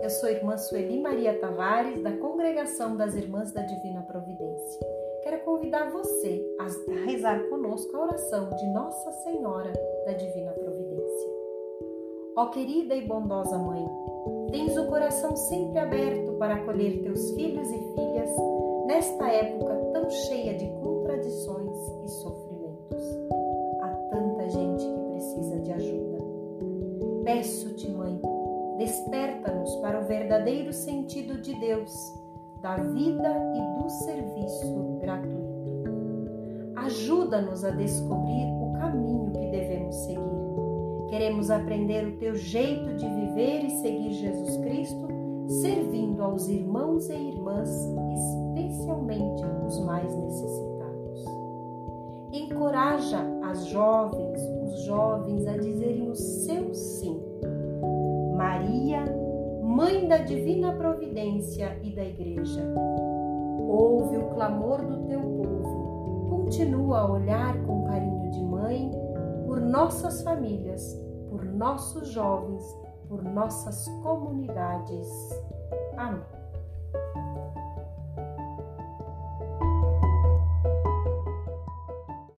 Eu sou a irmã Sueli Maria Tavares, da Congregação das Irmãs da Divina Providência. Quero convidar você a rezar conosco a oração de Nossa Senhora da Divina Providência. Ó querida e bondosa Mãe, tens o coração sempre aberto para acolher teus filhos e filhas nesta época tão cheia de contradições e sofrimentos. Há tanta gente que precisa de ajuda. Peço-te, Mãe, desperta-nos para o verdadeiro sentido de Deus, da vida e do serviço gratuito. Ajuda-nos a descobrir o caminho que devemos seguir. Queremos aprender o teu jeito de viver e seguir Jesus Cristo, servindo aos irmãos e irmãs, especialmente os mais necessitados. Encoraja as jovens, os jovens a dizerem o seu sim. Maria, Mãe da Divina Providência e da Igreja, ouve o clamor do teu povo, continua a olhar com carinho de mãe por nossas famílias, por nossos jovens, por nossas comunidades. Amém.